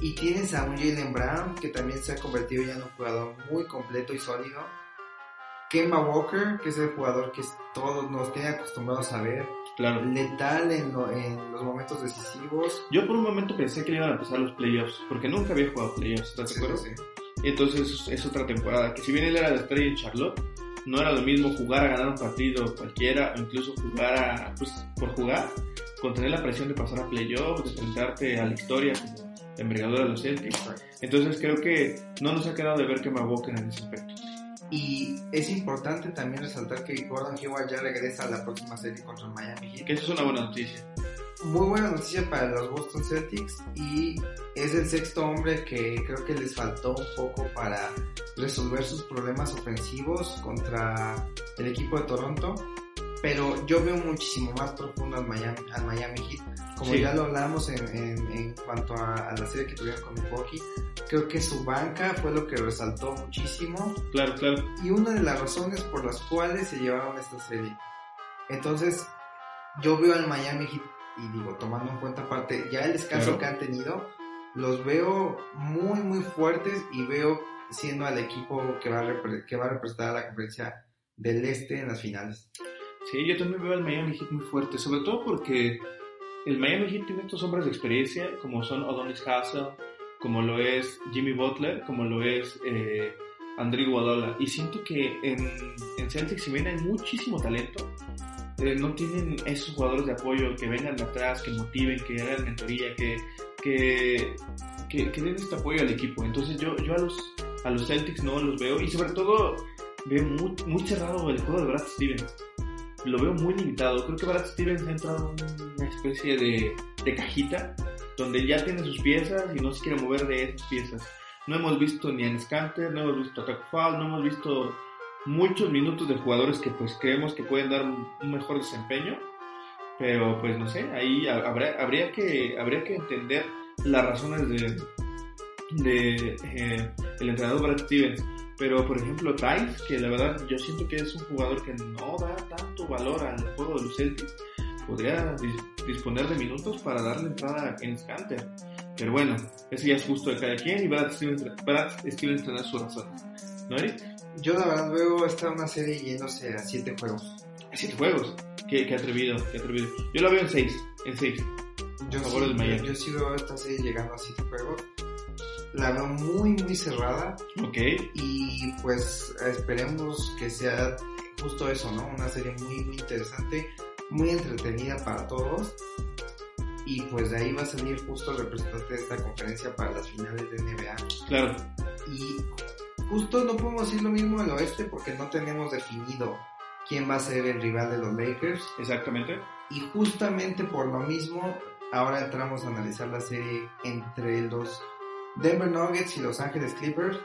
Y tienes a un Jalen Brown, que también se ha convertido ya en un jugador muy completo y sólido. Kemba Walker, que es el jugador que todos nos tiene acostumbrados a ver. Claro. Letal en, lo, en, los momentos decisivos. Yo por un momento pensé que le iban a empezar los playoffs, porque nunca había jugado playoffs, ¿estás de acuerdo? Sí, sí. Y entonces es otra temporada, que si bien él era la estrella en Charlotte, no era lo mismo jugar a ganar un partido cualquiera, o incluso jugar a, pues, por jugar, con tener la presión de pasar a playoffs, de enfrentarte a la historia como envergadura de los Celtics. Entonces creo que no nos ha quedado de ver que Walker en ese aspecto. Y es importante también resaltar que Gordon Hayward ya regresa a la próxima serie contra el Miami Heat. Que eso es una buena noticia. Muy buena noticia para los Boston Celtics y es el sexto hombre que creo que les faltó un poco para resolver sus problemas ofensivos contra el equipo de Toronto. Pero yo veo muchísimo más profundo al Miami, al Miami Heat. Como Sí. ya lo hablamos en, en, en cuanto a, a la serie que tuvieron con Milwaukee, creo que su banca fue lo que resaltó muchísimo Claro, claro. y una de las razones por las cuales se llevaron esta serie. Entonces, yo veo al Miami Heat y digo, tomando en cuenta aparte ya el descanso Claro. que han tenido, los veo muy muy fuertes y veo siendo al equipo que va a, repre- que va a representar a la conferencia del este en las finales. Sí, yo también veo al Miami Heat muy fuerte, sobre todo porque el Miami Heat tiene estos hombres de experiencia, como son Adonis Hassel, como lo es Jimmy Butler, como lo es eh, Andrew Iguodala. Y siento que en, en Celtics, si bien hay muchísimo talento, eh, no tienen esos jugadores de apoyo que vengan de atrás, que motiven, que hagan mentoría, que, que, que, que den este apoyo al equipo. Entonces yo, yo a, los, a los Celtics no los veo y sobre todo veo muy, muy cerrado el juego de Brad Stevens. Lo veo muy limitado. Creo que Brad Stevens ha entrado en una especie de, de cajita donde ya tiene sus piezas y no se quiere mover de esas piezas. No hemos visto ni a Scanter, no hemos visto a Taco no hemos visto muchos minutos de jugadores que pues creemos que pueden dar un, mejor desempeño. Pero pues no sé, ahí habría, habría, que, habría que entender las razones de, de eh, el entrenador Brad Stevens. Pero por ejemplo Tice, que la verdad yo siento que es un jugador que no da tanto valor al juego de los Celtics, podría disponer de minutos para darle entrada a Ken Scanter. Pero bueno, eso ya es justo de cada quien y Brad Stevens, Brad Stevens tendrá su razón. ¿No, Eric? Yo la verdad veo esta una serie yéndose a siete juegos. ¿A siete juegos? Qué, qué atrevido, qué atrevido. Yo la veo en seis, en seis. Yo, sí, yo, yo sí veo esta serie llegando a siete juegos. La veo muy, muy cerrada. Ok. Y pues esperemos que sea justo eso, ¿no? Una serie muy, muy interesante, muy entretenida para todos. Y pues de ahí va a salir justo el representante de esta conferencia para las finales de NBA. Claro. Y justo no podemos decir lo mismo al oeste porque no tenemos definido quién va a ser el rival de los Lakers. Exactamente. Y justamente por lo mismo, ahora entramos a analizar la serie entre los Denver Nuggets y Los Ángeles Clippers,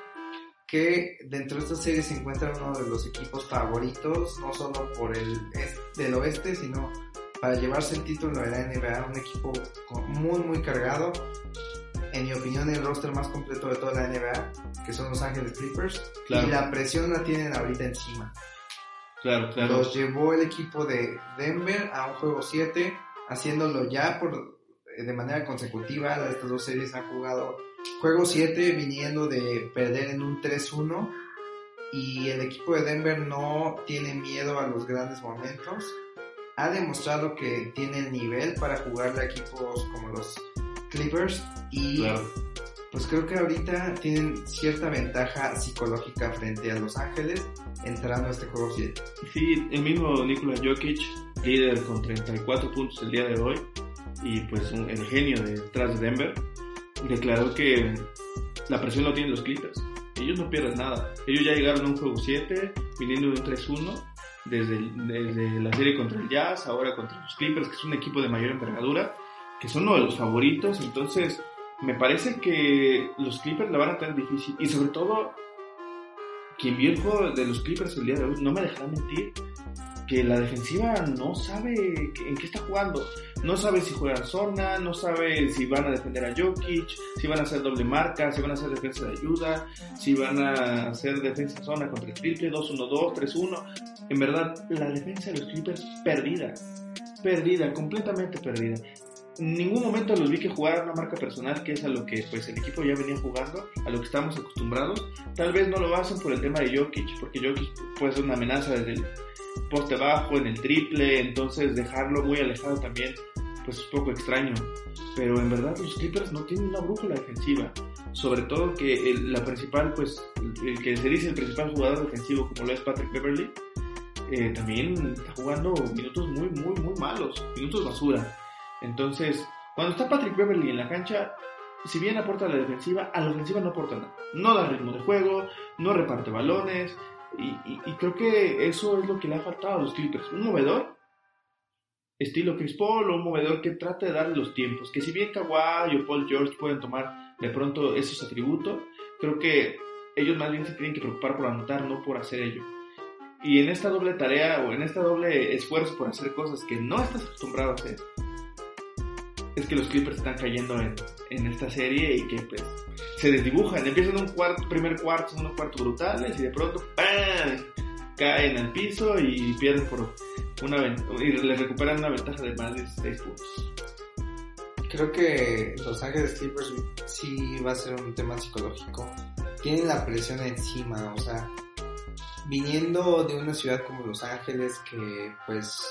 que dentro de esta serie se encuentra uno de los equipos favoritos, no solo por el del oeste, sino para llevarse el título de la NBA, un equipo muy muy cargado en mi opinión, el roster más completo de toda la NBA, que son Los Ángeles Clippers. Y la presión la tienen ahorita encima. Claro, claro. Los llevó el equipo de Denver a un juego 7, haciéndolo ya por, de manera consecutiva. Estas dos series han jugado juego 7, viniendo de perder en un 3-1. Y el equipo de Denver no tiene miedo a los grandes momentos. Ha demostrado que tiene el nivel para jugarle a equipos como los Clippers y pues creo que ahorita tienen cierta ventaja psicológica frente a Los Ángeles entrando a este juego 7. Sí, el mismo Nikola Jokic, líder con 34 puntos el día de hoy y pues un, el genio detrás de Denver, declaró que la presión lo tienen los Clippers. Ellos no pierden nada. Ellos ya llegaron a un juego 7, viniendo de un 3-1 desde, desde la serie contra el Jazz, ahora contra los Clippers, que es un equipo de mayor envergadura que son uno de los favoritos, entonces me parece que los Clippers la van a tener difícil y sobre todo quien vio el juego de los Clippers el día de hoy no me dejará mentir que la defensiva no sabe en qué está jugando, no sabe si juegan zona, no sabe si van a defender a Jokic, si van a hacer doble marca, si van a hacer defensa de ayuda, si van a hacer defensa zona contra el triple, 2-1-2, 3-1. En verdad, la defensa de los Clippers perdida, perdida, completamente perdida ningún momento los vi que jugaran una marca personal, que es a lo que pues el equipo ya venía jugando, a lo que estamos acostumbrados. Tal vez no lo hacen por el tema de Jokic, porque Jokic puede ser una amenaza desde el poste bajo, en el triple, entonces dejarlo muy alejado también pues es poco extraño. Pero en verdad los Clippers no tienen una brújula defensiva. Sobre todo que la principal, pues, el que se dice el principal jugador defensivo como lo es Patrick Beverly, eh, también está jugando minutos muy, muy, muy malos, minutos basura. Entonces, cuando está Patrick Beverly en la cancha, si bien aporta a la defensiva, a la ofensiva no aporta nada. No da ritmo de juego, no reparte balones, y, creo que eso es lo que le ha faltado a los Clippers. Un movedor, estilo Chris Paul, un movedor que trate de darle los tiempos. Que si bien Kawhi o Paul George pueden tomar de pronto esos atributos, creo que ellos más bien se tienen que preocupar por anotar, no por hacer ello. Y en esta doble tarea o en este doble esfuerzo por hacer cosas que no estás acostumbrado a hacer, es que los Clippers están cayendo en, en esta serie y que pues se desdibujan. Empiezan un cuarto, primer cuarto, son unos cuartos brutales y de pronto ¡pam! caen al piso y pierden por una y les recuperan una ventaja de más de 6 puntos. Creo que Los Ángeles Clippers sí va a ser un tema psicológico. Tienen la presión encima, o sea, viniendo de una ciudad como Los Ángeles que pues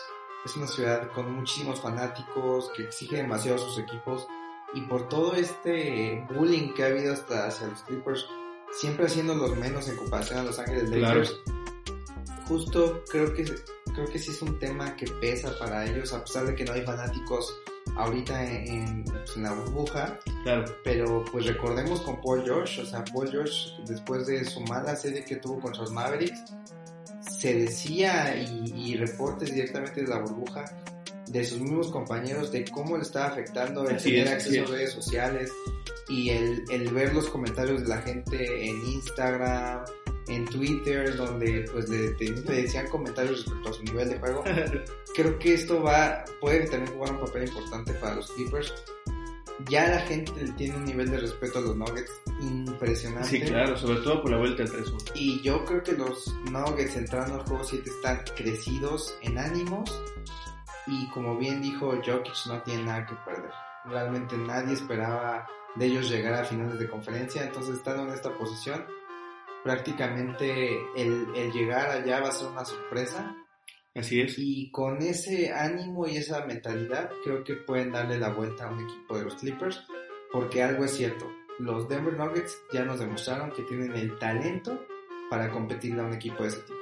es una ciudad con muchísimos fanáticos que exige demasiado a sus equipos y por todo este bullying que ha habido hasta hacia los Clippers, siempre haciendo los menos en comparación a Los Ángeles Lakers. Justo creo que creo que sí es un tema que pesa para ellos a pesar de que no hay fanáticos ahorita en, pues, la burbuja. Claro. Pero pues recordemos con Paul George, o sea, Paul George después de su mala serie que tuvo contra los Mavericks se decía y, y reportes directamente de la burbuja de sus mismos compañeros de cómo le estaba afectando el Así tener es, acceso a redes sociales y el, el ver los comentarios de la gente en Instagram, en Twitter, donde pues le, te decían comentarios respecto a su nivel de juego. Creo que esto va, puede también jugar un papel importante para los Clippers. Ya la gente le tiene un nivel de respeto a los Nuggets impresionante. Sí, claro, sobre todo por la vuelta al 3-1. Y yo creo que los Nuggets entrando al juego 7 están crecidos en ánimos. Y como bien dijo Jokic, no tiene nada que perder. Realmente nadie esperaba de ellos llegar a finales de conferencia. Entonces, estando en esta posición, prácticamente el, el llegar allá va a ser una sorpresa. Así es. Y con ese ánimo y esa mentalidad, creo que pueden darle la vuelta a un equipo de los Clippers. Porque algo es cierto, los Denver Nuggets ya nos demostraron que tienen el talento para competirle a un equipo de ese tipo.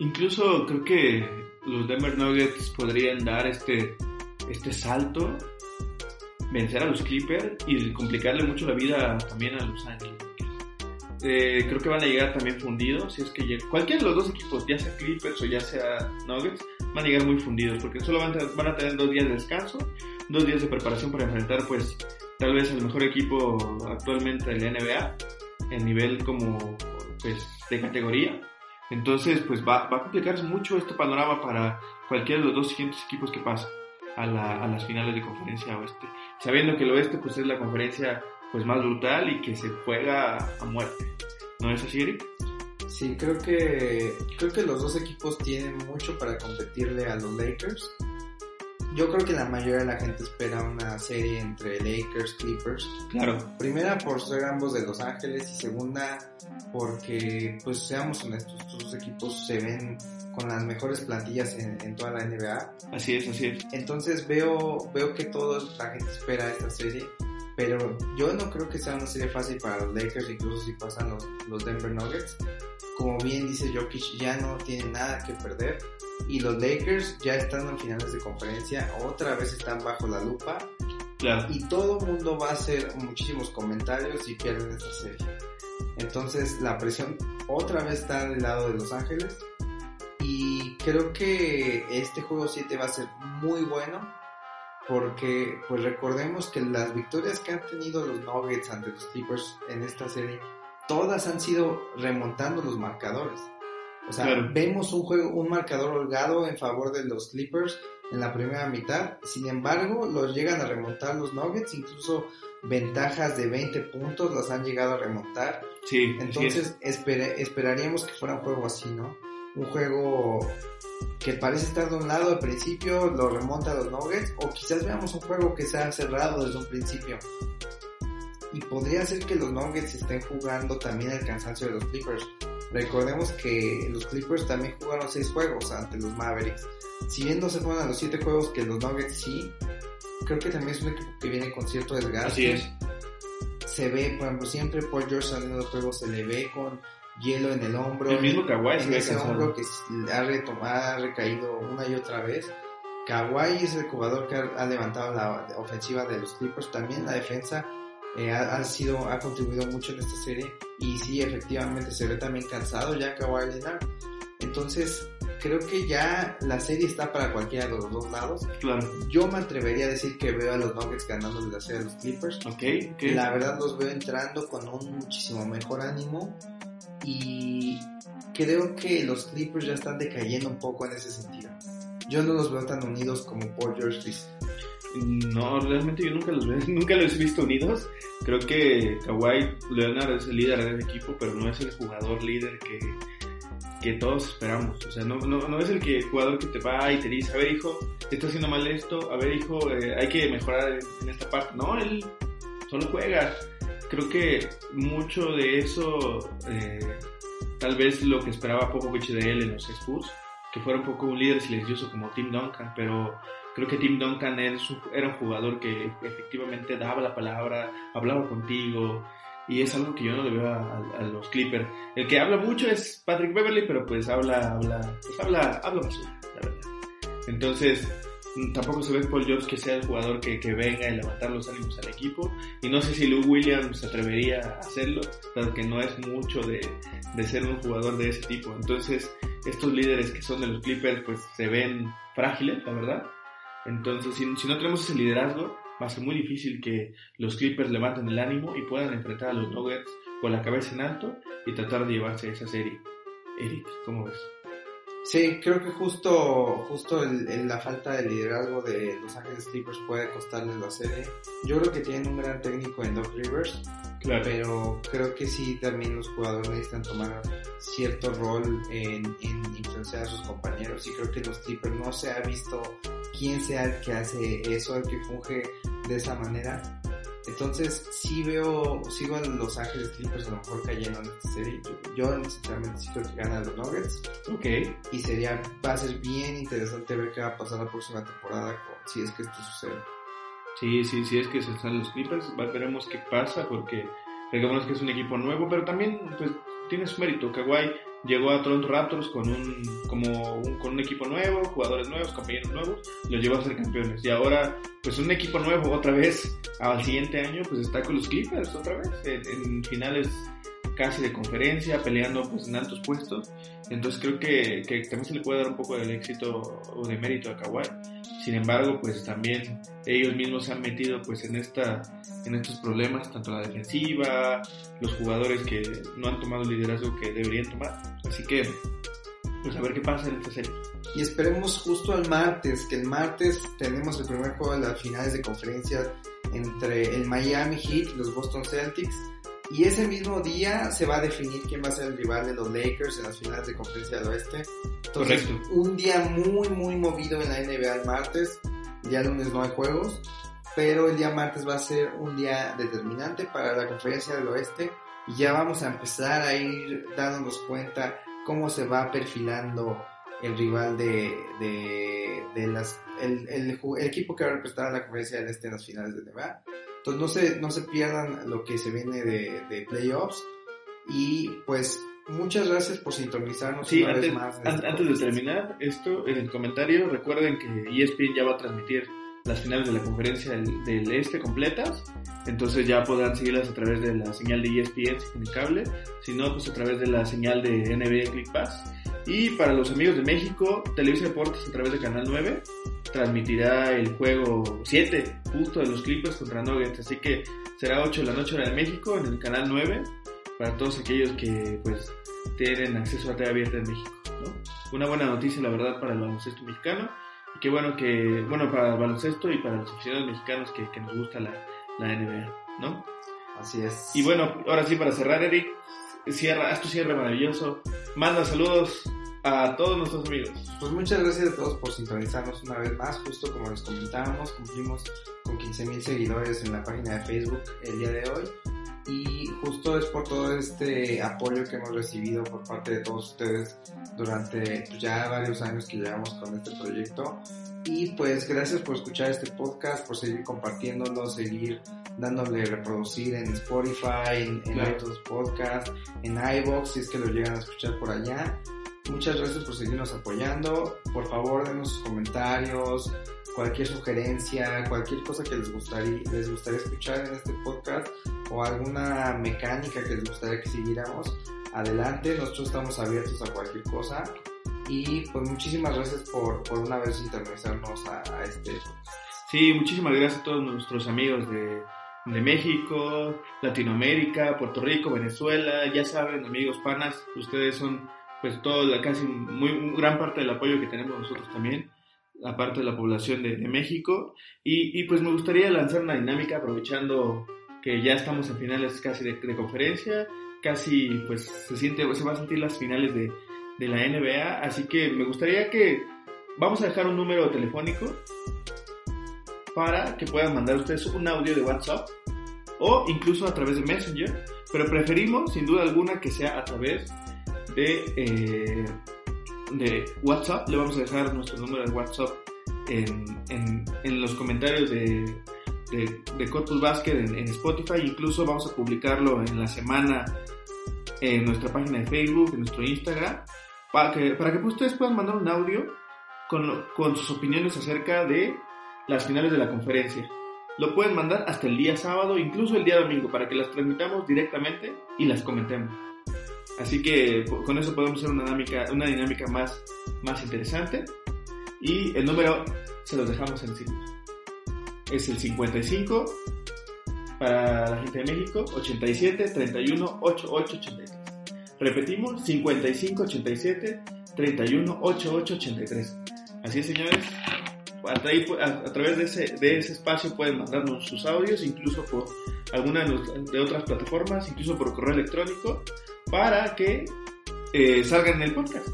Incluso creo que los Denver Nuggets podrían dar este, este salto, vencer a los Clippers y complicarle mucho la vida también a Los Ángeles. Eh, creo que van a llegar también fundidos, si es que llega- cualquiera de los dos equipos, ya sea Clippers o ya sea Nuggets, van a llegar muy fundidos porque solo van van a tener dos días de descanso, dos días de preparación para enfrentar pues tal vez el mejor equipo actualmente de la NBA, en nivel como pues de categoría. Entonces, pues va, va a complicarse mucho este panorama para cualquiera de los dos siguientes equipos que pasen a, la- a las finales de conferencia oeste. Sabiendo que el oeste pues es la conferencia pues más brutal y que se juega a muerte. ¿No es así, Eric? Sí, creo que, creo que los dos equipos tienen mucho para competirle a los Lakers. Yo creo que la mayoría de la gente espera una serie entre Lakers, Clippers. Claro. Primera por ser ambos de Los Ángeles y segunda porque, pues seamos honestos, estos dos equipos se ven con las mejores plantillas en, en toda la NBA. Así es, así es. Entonces veo, veo que toda la gente espera esta serie, pero yo no creo que sea una serie fácil para los Lakers, incluso si pasan los, los Denver Nuggets. Como bien dice Jokic, ya no tiene nada que perder. Y los Lakers ya están en finales de conferencia, otra vez están bajo la lupa. Claro. Y todo el mundo va a hacer muchísimos comentarios si pierden esta serie. Entonces la presión otra vez está del lado de Los Ángeles. Y creo que este juego 7 va a ser muy bueno. Porque pues recordemos que las victorias que han tenido los Nuggets ante los Clippers en esta serie, todas han sido remontando los marcadores. O sea, Claro. vemos un juego, un marcador holgado en favor de los Clippers en la primera mitad. Sin embargo, los llegan a remontar los Nuggets, incluso ventajas de 20 puntos las han llegado a remontar. Sí, es. Entonces, esperaríamos que fuera un juego así, ¿no? Un juego que parece estar de un lado al principio, lo remonta a los Nuggets, o quizás veamos un juego que sea cerrado desde un principio. Y podría ser que los Nuggets estén jugando también el cansancio de los Clippers. Recordemos que los Clippers también jugaron seis juegos ante los Mavericks. Si bien no se fueron a los siete juegos que los Nuggets sí, creo que también es un equipo que viene con cierto desgaste Así es. se ve, por ejemplo, siempre Paul George saliendo del juego se le ve con hielo en el hombro. El mismo Kawhi ve ese hombro que ha, retomado, ha recaído una y otra vez. Kawhi es el jugador que ha, levantado la ofensiva de los Clippers. También la defensa eh, ha, ha sido, ha contribuido mucho en esta serie. Y sí, efectivamente se ve también cansado ya Kawhi Leonard. Entonces, creo que ya la serie está para cualquiera de los dos lados. Claro. Yo me atrevería a decir que veo a los Nuggets ganando la serie a los Clippers. Ok, ok. La verdad los veo entrando con un muchísimo mejor ánimo y creo que los Clippers ya están decayendo un poco en ese sentido. Yo no los veo tan unidos como Paul George. No, realmente yo nunca los, nunca los he visto unidos. Creo que Kawhi Leonard es el líder del equipo, pero no es el jugador líder que, que todos esperamos. O sea, no, no, no es el que, jugador que te va y te dice, a ver hijo, está haciendo mal esto, a ver hijo, eh, hay que mejorar en esta parte. No, él solo juega. Creo que mucho de eso, eh, tal vez lo que esperaba Popovich de él en los Spurs, que fuera un poco un líder silencioso como Tim Duncan, pero creo que Tim Duncan era un jugador que efectivamente daba la palabra, hablaba contigo, y es algo que yo no le veo a, los Clippers. El que habla mucho es Patrick Beverly, pero pues habla, habla, pues habla, habla basura, la verdad. Entonces, tampoco se ve Paul George que sea el jugador que, que venga y levantar los ánimos al equipo, y no sé si Lou Williams se atrevería a hacerlo, dado que no es mucho de, de ser un jugador de ese tipo. Entonces, estos líderes que son de los Clippers pues se ven frágiles, la verdad. Entonces, si, si no tenemos ese liderazgo, va a ser muy difícil que los Clippers levanten el ánimo y puedan enfrentar a los Nuggets con la cabeza en alto y tratar de llevarse esa serie. Eric, ¿cómo ves? Sí, creo que justo, justo el, la falta de liderazgo de Los Ángeles Clippers puede costarles la serie. Yo creo que tienen un gran técnico en Doc Rivers, claro. pero creo que sí también los jugadores necesitan tomar cierto rol en, en influenciar a sus compañeros y creo que los Clippers no se ha visto quién sea el que hace eso, el que funge de esa manera. Entonces, sí veo, sigo a Los Ángeles Clippers a lo mejor cayendo en esta serie. Yo, sinceramente sí creo que gana los Nuggets. Ok. Y sería, va a ser bien interesante ver qué va a pasar la próxima temporada si es que esto sucede. Sí, sí, sí es que se están los Clippers, veremos qué pasa porque digamos que es un equipo nuevo, pero también pues tiene su mérito. Kawhi llegó a Toronto Raptors con un, como un, con un equipo nuevo, jugadores nuevos, compañeros nuevos, los llevó a ser campeones. Y ahora, pues un equipo nuevo otra vez al siguiente año, pues está con los Clippers otra vez en, finales casi de conferencia, peleando pues en altos puestos. Entonces creo que, que también se le puede dar un poco del éxito o de mérito a Kawhi. Sin embargo, pues también ellos mismos se han metido pues en esta en estos problemas, tanto la defensiva, los jugadores que no han tomado el liderazgo que deberían tomar. Así que pues a ver qué pasa en esta serie. Y esperemos justo al martes, que el martes tenemos el primer juego de las finales de conferencia entre el Miami Heat y los Boston Celtics. Y ese mismo día se va a definir quién va a ser el rival de los Lakers en las finales de conferencia del oeste. Entonces, un día muy, muy movido en la NBA el martes. Ya lunes no hay juegos. Pero el día martes va a ser un día determinante para la conferencia del oeste. Y ya vamos a empezar a ir dándonos cuenta cómo se va perfilando el rival de, de, las, el, el, equipo que va a representar a la conferencia del este en las finales de NBA. Entonces no se, no se pierdan lo que se viene de, de playoffs. Y pues muchas gracias por sintonizarnos una antes, vez más. Este antes de terminar esto, en el comentario recuerden que ESPN ya va a transmitir las finales de la conferencia del, este completas. Entonces ya podrán seguirlas a través de la señal de ESPN si cable. Si no, pues a través de la señal de NBA Click Pass. Y para los amigos de México, Televisa Deportes a través de Canal 9 transmitirá el juego 7, justo de los Clippers contra Nuggets. Así que será 8 de la noche hora de México en el Canal 9 para todos aquellos que pues tienen acceso a TV abierta en México. Una buena noticia, la verdad, para el baloncesto mexicano. Y qué bueno que, bueno, para el baloncesto y para los aficionados mexicanos que, que nos gusta la, la NBA, ¿no? Así es. Y bueno, ahora sí, para cerrar, Eric, cierra, haz tu cierre maravilloso. Manda saludos a todos nuestros amigos. Pues muchas gracias a todos por sintonizarnos una vez más. Justo como les comentábamos, cumplimos con 15.000 seguidores en la página de Facebook el día de hoy. Y justo es por todo este apoyo que hemos recibido por parte de todos ustedes durante ya varios años que llevamos con este proyecto. Y pues gracias por escuchar este podcast, por seguir compartiéndolo, seguir dándole reproducir en Spotify, en, en iTunes Podcast, en iVoox, si es que lo llegan a escuchar por allá. Muchas gracias por seguirnos apoyando. Por favor, denos sus comentarios, cualquier sugerencia, cualquier cosa que les gustaría, les gustaría escuchar en este podcast o alguna mecánica que les gustaría que siguiéramos. Adelante, nosotros estamos abiertos a cualquier cosa. Y pues muchísimas gracias por, por una vez interiorizarnos a, a este podcast. Sí, muchísimas gracias a todos nuestros amigos de, de México, Latinoamérica, Puerto Rico, Venezuela. Ya saben, amigos panas, ustedes son pues toda casi muy gran parte del apoyo que tenemos nosotros también, aparte de la población de, México. Y, y, pues me gustaría lanzar una dinámica aprovechando que ya estamos en finales casi de, conferencia, casi pues se siente, se va a sentir las finales de, de la NBA, así que me gustaría que vamos a dejar un número telefónico para que puedan mandar ustedes un audio de WhatsApp o incluso a través de Messenger, pero preferimos sin duda alguna que sea a través de, eh, de WhatsApp. Le vamos a dejar nuestro número de WhatsApp en, en, los comentarios de, de, de Corpus Basket en, Spotify. Incluso vamos a publicarlo en la semana en nuestra página de Facebook, en nuestro Instagram, para que, para que ustedes puedan mandar un audio con, con sus opiniones acerca de las finales de la conferencia. Lo pueden mandar hasta el día sábado, incluso el día domingo, para que las transmitamos directamente y las comentemos. Así que con eso podemos hacer una dinámica, una dinámica más, más interesante. Y el número se los dejamos en sitio. Es el 55 para la gente de México, 87 31 88 83. Repetimos, 55 87 31 88 83. Así es, señores. A, través de ese, de ese espacio pueden mandarnos sus audios, incluso por alguna de otras plataformas, incluso por correo electrónico, para que eh, salgan en el podcast.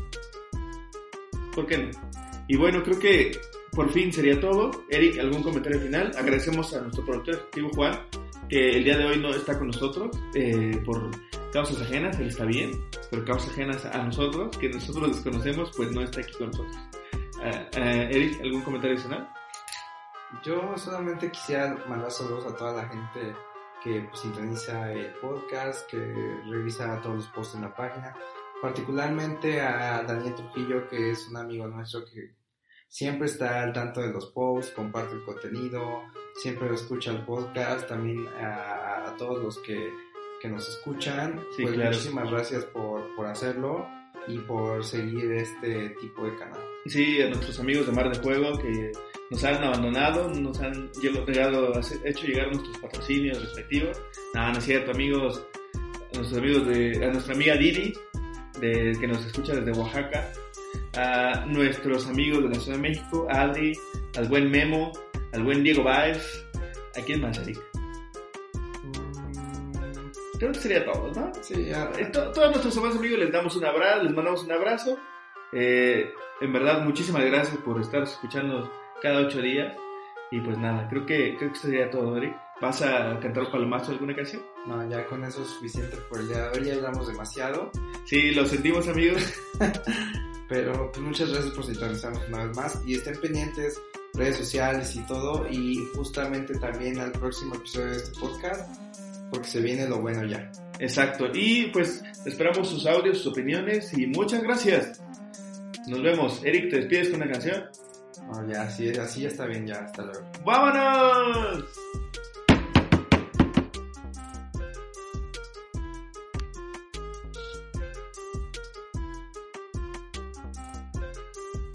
¿Por qué no? Y bueno, creo que por fin sería todo. Eric, ¿algún comentario final? Agradecemos a nuestro productor ejecutivo Juan, que el día de hoy no está con nosotros eh, por causas ajenas, él está bien, pero causas ajenas a nosotros, que nosotros desconocemos, pues no está aquí con nosotros. Uh, Eric, ¿algún comentario adicional? Yo solamente quisiera mandar saludos a toda la gente que pues, sintoniza el podcast, que revisa todos los posts en la página, particularmente a Daniel Trujillo, que es un amigo nuestro que siempre está al tanto de los posts, comparte el contenido, siempre escucha el podcast, también a, todos los que, que, nos escuchan, pues muchísimas gracias por, por hacerlo y por seguir este tipo de canal. Sí, a nuestros amigos de Mar de Fuego que nos han abandonado, nos han llegado, hecho llegar nuestros patrocinios respectivos. Nada, no es cierto, amigos, a nuestros amigos de, a nuestra amiga Didi, de, que nos escucha desde Oaxaca, a nuestros amigos de la Ciudad de México, a Adri, al buen Memo, al buen Diego Baez, ¿a quién más, Eric? Creo que sería todo, ¿no? Sí, ya. Eh, todos nuestros amigos les damos un abrazo, les mandamos un abrazo. Eh, en verdad, muchísimas gracias por estar escuchando cada ocho días. Y pues nada, creo que, creo que sería todo, Eric. ¿Vas a cantar Palomazo alguna canción? No, ya con eso es suficiente por el día de hoy, ya hablamos demasiado. Sí, lo sentimos amigos. Pero pues, muchas gracias por sintonizarnos una vez más y estén pendientes redes sociales y todo y justamente también al próximo episodio de este podcast porque se viene lo bueno ya. Exacto, y pues esperamos sus audios, sus opiniones y muchas gracias. Nos vemos. Eric, ¿te despides con una canción? ya, así, así ya está bien, ya, hasta luego. ¡Vámonos!